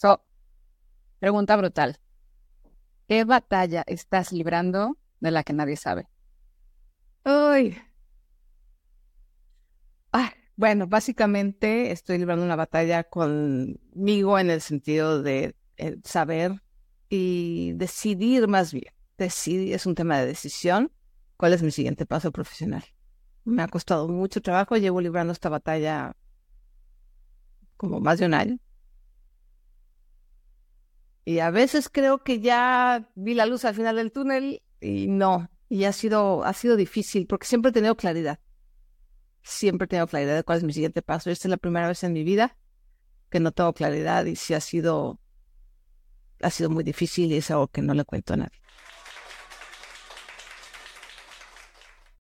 So, pregunta brutal. ¿Qué batalla estás librando de la que nadie sabe? Uy. Ah, bueno, básicamente estoy librando una batalla conmigo en el sentido de eh, saber y decidir más bien. Decidir es un tema de decisión. ¿Cuál es mi siguiente paso profesional? Me ha costado mucho trabajo. Llevo librando esta batalla como más de un año. Y a veces creo que ya vi la luz al final del túnel y no. Y ha sido, ha sido difícil porque siempre he tenido claridad. Siempre he tenido claridad de cuál es mi siguiente paso. Esta es la primera vez en mi vida que no tengo claridad y sí ha sido, ha sido muy difícil y es algo que no le cuento a nadie.